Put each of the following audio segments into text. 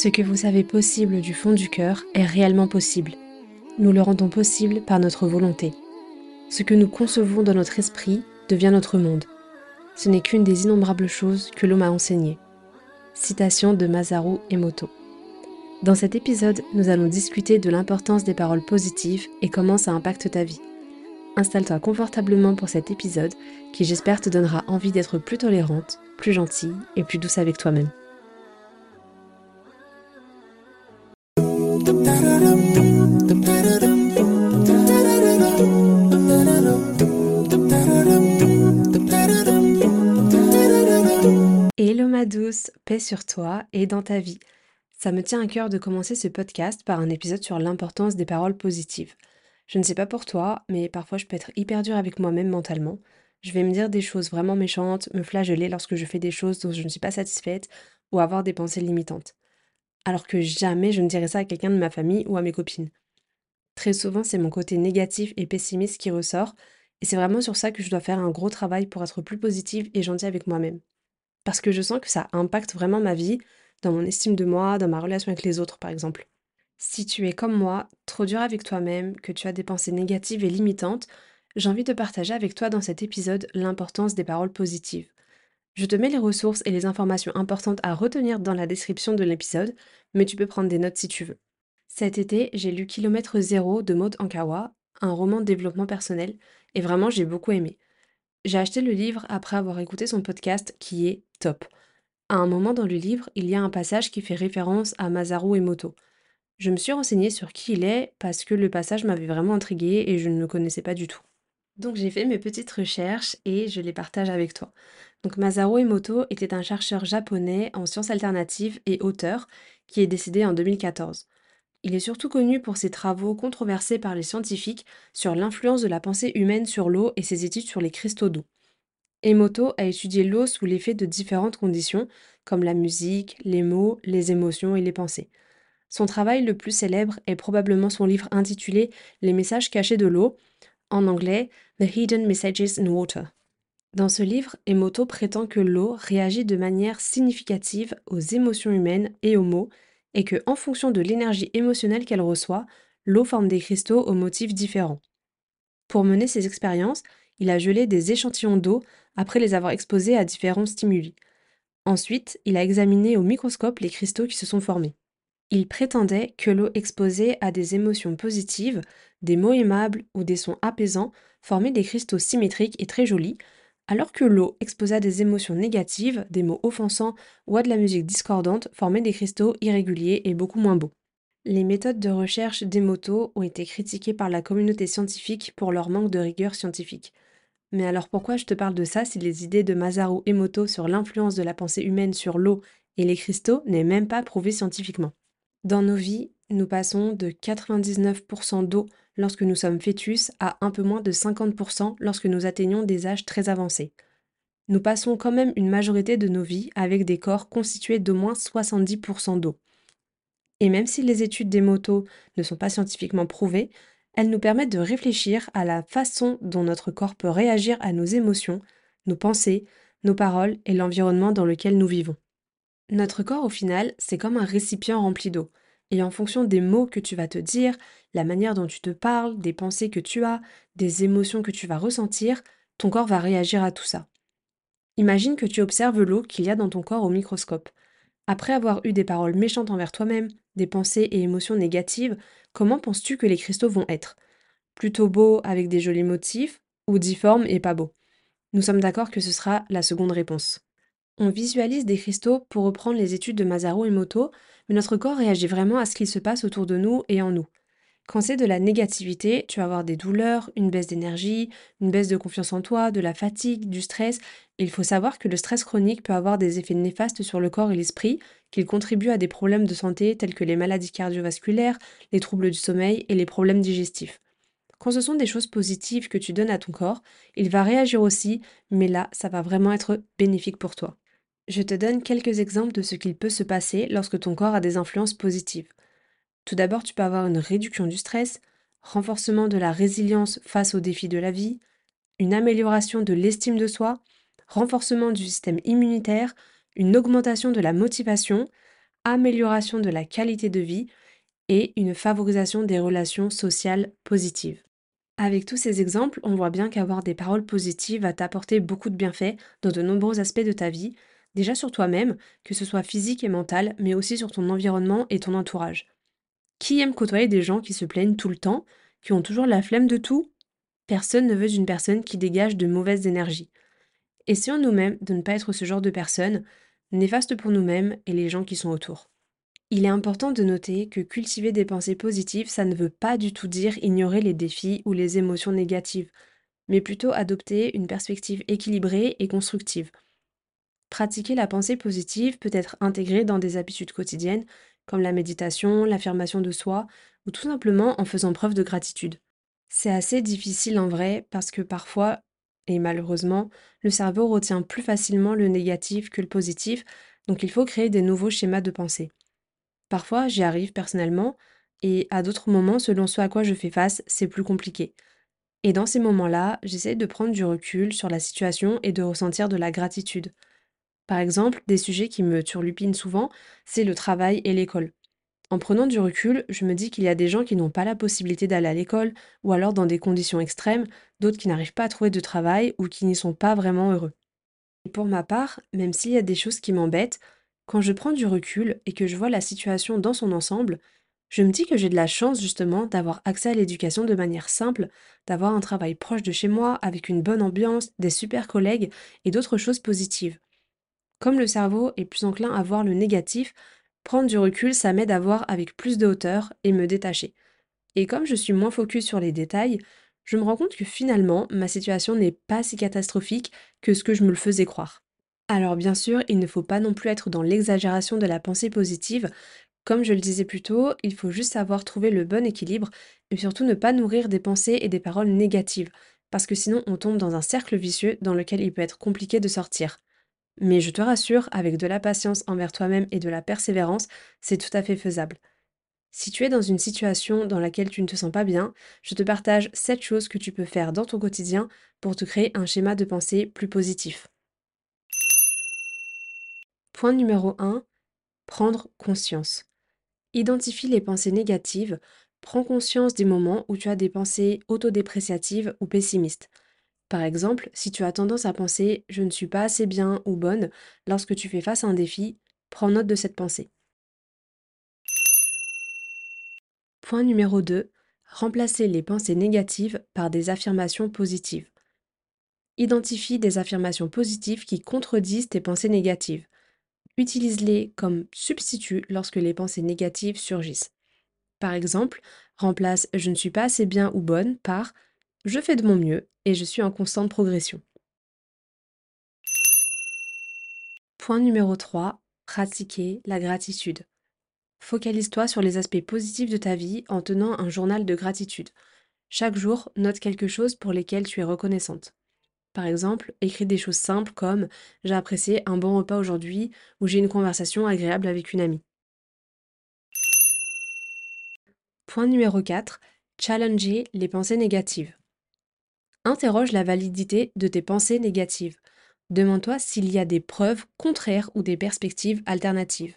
Ce que vous savez possible du fond du cœur est réellement possible. Nous le rendons possible par notre volonté. Ce que nous concevons dans notre esprit devient notre monde. Ce n'est qu'une des innombrables choses que l'homme a enseignées. Citation de Masaru Emoto. Dans cet épisode, nous allons discuter de l'importance des paroles positives et comment ça impacte ta vie. Installe-toi confortablement pour cet épisode qui j'espère te donnera envie d'être plus tolérante, plus gentille et plus douce avec toi-même. Paix sur toi et dans ta vie. Ça me tient à cœur de commencer ce podcast par un épisode sur l'importance des paroles positives. Je ne sais pas pour toi, mais parfois je peux être hyper dure avec moi-même mentalement. Je vais me dire des choses vraiment méchantes, me flageller lorsque je fais des choses dont je ne suis pas satisfaite ou avoir des pensées limitantes. Alors que jamais je ne dirais ça à quelqu'un de ma famille ou à mes copines. Très souvent, c'est mon côté négatif et pessimiste qui ressort, et c'est vraiment sur ça que je dois faire un gros travail pour être plus positive et gentille avec moi-même. Parce que je sens que ça impacte vraiment ma vie, dans mon estime de moi, dans ma relation avec les autres par exemple. Si tu es comme moi, trop dur avec toi-même, que tu as des pensées négatives et limitantes, j'ai envie de partager avec toi dans cet épisode l'importance des paroles positives. Je te mets les ressources et les informations importantes à retenir dans la description de l'épisode, mais tu peux prendre des notes si tu veux. Cet été, j'ai lu Kilomètre Zéro de Maud Ankawa, un roman de développement personnel, et vraiment j'ai beaucoup aimé. J'ai acheté le livre après avoir écouté son podcast qui est top. À un moment dans le livre, il y a un passage qui fait référence à Masaru Emoto. Je me suis renseignée sur qui il est parce que le passage m'avait vraiment intriguée et je ne le connaissais pas du tout. Donc j'ai fait mes petites recherches et je les partage avec toi. Donc Masaru Emoto était un chercheur japonais en sciences alternatives et auteur qui est décédé en 2014. Il est surtout connu pour ses travaux controversés par les scientifiques sur l'influence de la pensée humaine sur l'eau et ses études sur les cristaux d'eau. Emoto a étudié l'eau sous l'effet de différentes conditions, comme la musique, les mots, les émotions et les pensées. Son travail le plus célèbre est probablement son livre intitulé Les messages cachés de l'eau, en anglais The Hidden Messages in Water. Dans ce livre, Emoto prétend que l'eau réagit de manière significative aux émotions humaines et aux mots, et que, en fonction de l'énergie émotionnelle qu'elle reçoit, l'eau forme des cristaux aux motifs différents. Pour mener ses expériences, il a gelé des échantillons d'eau après les avoir exposés à différents stimuli. Ensuite, il a examiné au microscope les cristaux qui se sont formés. Il prétendait que l'eau exposée à des émotions positives, des mots aimables ou des sons apaisants formait des cristaux symétriques et très jolis, alors que l'eau exposée à des émotions négatives, des mots offensants ou à de la musique discordante formait des cristaux irréguliers et beaucoup moins beaux. Les méthodes de recherche d'Emoto ont été critiquées par la communauté scientifique pour leur manque de rigueur scientifique. Mais alors pourquoi je te parle de ça si les idées de Masaru Emoto sur l'influence de la pensée humaine sur l'eau et les cristaux n'est même pas prouvées scientifiquement? Dans nos vies, nous passons de 99% d'eau lorsque nous sommes fœtus à un peu moins de 50% lorsque nous atteignons des âges très avancés. Nous passons quand même une majorité de nos vies avec des corps constitués d'au moins 70% d'eau. Et même si les études des motos ne sont pas scientifiquement prouvées, elles nous permettent de réfléchir à la façon dont notre corps peut réagir à nos émotions, nos pensées, nos paroles et l'environnement dans lequel nous vivons. Notre corps, au final, c'est comme un récipient rempli d'eau. Et en fonction des mots que tu vas te dire, la manière dont tu te parles, des pensées que tu as, des émotions que tu vas ressentir, ton corps va réagir à tout ça. Imagine que tu observes l'eau qu'il y a dans ton corps au microscope. Après avoir eu des paroles méchantes envers toi-même, des pensées et émotions négatives, comment penses-tu que les cristaux vont être? Plutôt beaux avec des jolis motifs ou difformes et pas beaux? Nous sommes d'accord que ce sera la seconde réponse. On visualise des cristaux pour reprendre les études de Masaru Emoto, mais notre corps réagit vraiment à ce qu'il se passe autour de nous et en nous. Quand c'est de la négativité, tu vas avoir des douleurs, une baisse d'énergie, une baisse de confiance en toi, de la fatigue, du stress. il faut savoir que le stress chronique peut avoir des effets néfastes sur le corps et l'esprit, qu'il contribue à des problèmes de santé tels que les maladies cardiovasculaires, les troubles du sommeil et les problèmes digestifs. Quand ce sont des choses positives que tu donnes à ton corps, il va réagir aussi, mais là, ça va vraiment être bénéfique pour toi. Je te donne quelques exemples de ce qu'il peut se passer lorsque ton corps a des influences positives. Tout d'abord, tu peux avoir une réduction du stress, renforcement de la résilience face aux défis de la vie, une amélioration de l'estime de soi, renforcement du système immunitaire, une augmentation de la motivation, amélioration de la qualité de vie et une favorisation des relations sociales positives. Avec tous ces exemples, on voit bien qu'avoir des paroles positives va t'apporter beaucoup de bienfaits dans de nombreux aspects de ta vie, déjà sur toi-même, que ce soit physique et mental, mais aussi sur ton environnement et ton entourage. Qui aime côtoyer des gens qui se plaignent tout le temps, qui ont toujours la flemme de tout? Personne ne veut d'une personne qui dégage de mauvaises énergies. Essayons nous-mêmes de ne pas être ce genre de personne, néfaste pour nous-mêmes et les gens qui sont autour. Il est important de noter que cultiver des pensées positives, ça ne veut pas du tout dire ignorer les défis ou les émotions négatives, mais plutôt adopter une perspective équilibrée et constructive. Pratiquer la pensée positive peut être intégré dans des habitudes quotidiennes, comme la méditation, l'affirmation de soi, ou tout simplement en faisant preuve de gratitude. C'est assez difficile en vrai parce que parfois, et malheureusement, le cerveau retient plus facilement le négatif que le positif, donc il faut créer des nouveaux schémas de pensée. Parfois, j'y arrive personnellement, et à d'autres moments, selon ce à quoi je fais face, c'est plus compliqué. Et dans ces moments-là, j'essaie de prendre du recul sur la situation et de ressentir de la gratitude. Par exemple, des sujets qui me turlupinent souvent, c'est le travail et l'école. En prenant du recul, je me dis qu'il y a des gens qui n'ont pas la possibilité d'aller à l'école, ou alors dans des conditions extrêmes, d'autres qui n'arrivent pas à trouver de travail ou qui n'y sont pas vraiment heureux. Et pour ma part, même s'il y a des choses qui m'embêtent, quand je prends du recul et que je vois la situation dans son ensemble, je me dis que j'ai de la chance justement d'avoir accès à l'éducation de manière simple, d'avoir un travail proche de chez moi, avec une bonne ambiance, des super collègues et d'autres choses positives. Comme le cerveau est plus enclin à voir le négatif, prendre du recul, ça m'aide à voir avec plus de hauteur et me détacher. Et comme je suis moins focus sur les détails, je me rends compte que finalement, ma situation n'est pas si catastrophique que ce que je me le faisais croire. Alors bien sûr, il ne faut pas non plus être dans l'exagération de la pensée positive. Comme je le disais plus tôt, il faut juste savoir trouver le bon équilibre et surtout ne pas nourrir des pensées et des paroles négatives, parce que sinon on tombe dans un cercle vicieux dans lequel il peut être compliqué de sortir. Mais je te rassure, avec de la patience envers toi-même et de la persévérance, c'est tout à fait faisable. Si tu es dans une situation dans laquelle tu ne te sens pas bien, je te partage 7 choses que tu peux faire dans ton quotidien pour te créer un schéma de pensée plus positif. Point numéro 1. Prendre conscience. Identifie les pensées négatives. Prends conscience des moments où tu as des pensées autodépréciatives ou pessimistes. Par exemple, si tu as tendance à penser je ne suis pas assez bien ou bonne lorsque tu fais face à un défi, prends note de cette pensée. Point numéro 2. Remplacer les pensées négatives par des affirmations positives. Identifie des affirmations positives qui contredisent tes pensées négatives. Utilise-les comme substitut lorsque les pensées négatives surgissent. Par exemple, remplace je ne suis pas assez bien ou bonne par je fais de mon mieux et je suis en constante progression. Point numéro 3. Pratiquer la gratitude. Focalise-toi sur les aspects positifs de ta vie en tenant un journal de gratitude. Chaque jour, note quelque chose pour lesquels tu es reconnaissante. Par exemple, écris des choses simples comme J'ai apprécié un bon repas aujourd'hui ou J'ai une conversation agréable avec une amie. Point numéro 4. Challenger les pensées négatives. Interroge la validité de tes pensées négatives. Demande-toi s'il y a des preuves contraires ou des perspectives alternatives.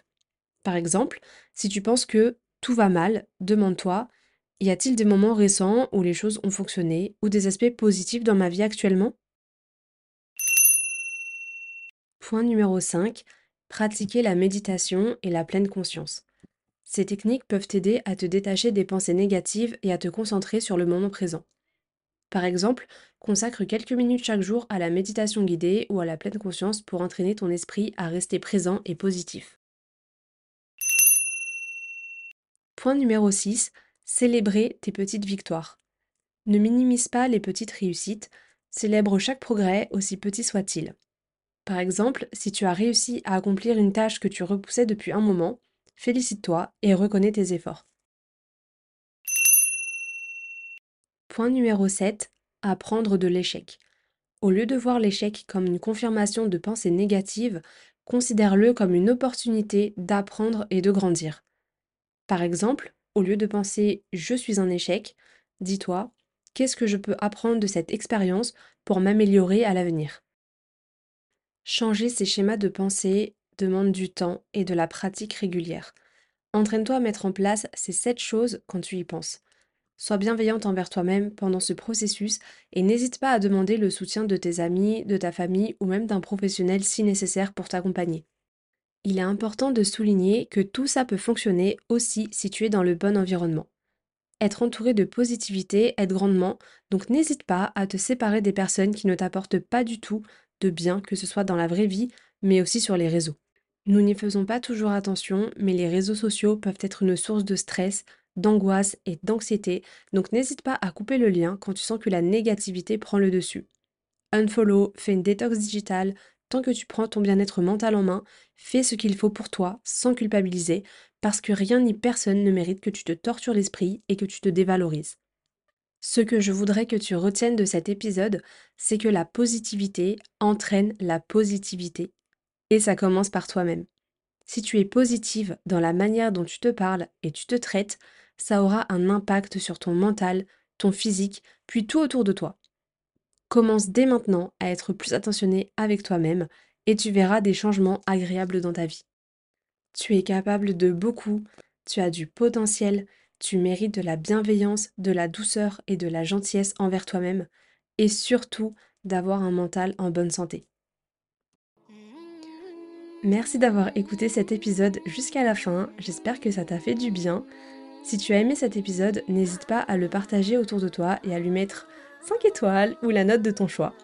Par exemple, si tu penses que tout va mal, demande-toi y a-t-il des moments récents où les choses ont fonctionné ou des aspects positifs dans ma vie actuellement? Point numéro 5. Pratiquer la méditation et la pleine conscience. Ces techniques peuvent t'aider à te détacher des pensées négatives et à te concentrer sur le moment présent. Par exemple, consacre quelques minutes chaque jour à la méditation guidée ou à la pleine conscience pour entraîner ton esprit à rester présent et positif. Point numéro 6. Célébrer tes petites victoires. Ne minimise pas les petites réussites, célèbre chaque progrès, aussi petit soit-il. Par exemple, si tu as réussi à accomplir une tâche que tu repoussais depuis un moment, félicite-toi et reconnais tes efforts. Point numéro 7. Apprendre de l'échec. Au lieu de voir l'échec comme une confirmation de pensée négative, considère-le comme une opportunité d'apprendre et de grandir. Par exemple, au lieu de penser je suis un échec, dis-toi qu'est-ce que je peux apprendre de cette expérience pour m'améliorer à l'avenir? Changer ces schémas de pensée demande du temps et de la pratique régulière. Entraîne-toi à mettre en place ces 7 choses quand tu y penses. Sois bienveillante envers toi-même pendant ce processus et n'hésite pas à demander le soutien de tes amis, de ta famille ou même d'un professionnel si nécessaire pour t'accompagner. Il est important de souligner que tout ça peut fonctionner aussi si tu es dans le bon environnement. Être entouré de positivité aide grandement, donc n'hésite pas à te séparer des personnes qui ne t'apportent pas du tout de bien, que ce soit dans la vraie vie, mais aussi sur les réseaux. Nous n'y faisons pas toujours attention, mais les réseaux sociaux peuvent être une source de stress, d'angoisse et d'anxiété, donc n'hésite pas à couper le lien quand tu sens que la négativité prend le dessus. Unfollow, fais une détox digitale, tant que tu prends ton bien-être mental en main, fais ce qu'il faut pour toi sans culpabiliser, parce que rien ni personne ne mérite que tu te tortures l'esprit et que tu te dévalorises. Ce que je voudrais que tu retiennes de cet épisode, c'est que la positivité entraîne la positivité. Et ça commence par toi-même. Si tu es positive dans la manière dont tu te parles et tu te traites, ça aura un impact sur ton mental, ton physique, puis tout autour de toi. Commence dès maintenant à être plus attentionné avec toi-même et tu verras des changements agréables dans ta vie. Tu es capable de beaucoup, tu as du potentiel, tu mérites de la bienveillance, de la douceur et de la gentillesse envers toi-même, et surtout d'avoir un mental en bonne santé. Merci d'avoir écouté cet épisode jusqu'à la fin, j'espère que ça t'a fait du bien. Si tu as aimé cet épisode, n'hésite pas à le partager autour de toi et à lui mettre 5 étoiles ou la note de ton choix.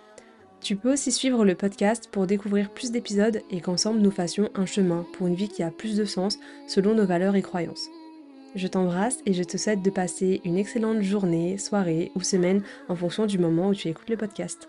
Tu peux aussi suivre le podcast pour découvrir plus d'épisodes et qu'ensemble nous fassions un chemin pour une vie qui a plus de sens selon nos valeurs et croyances. Je t'embrasse et je te souhaite de passer une excellente journée, soirée ou semaine en fonction du moment où tu écoutes le podcast.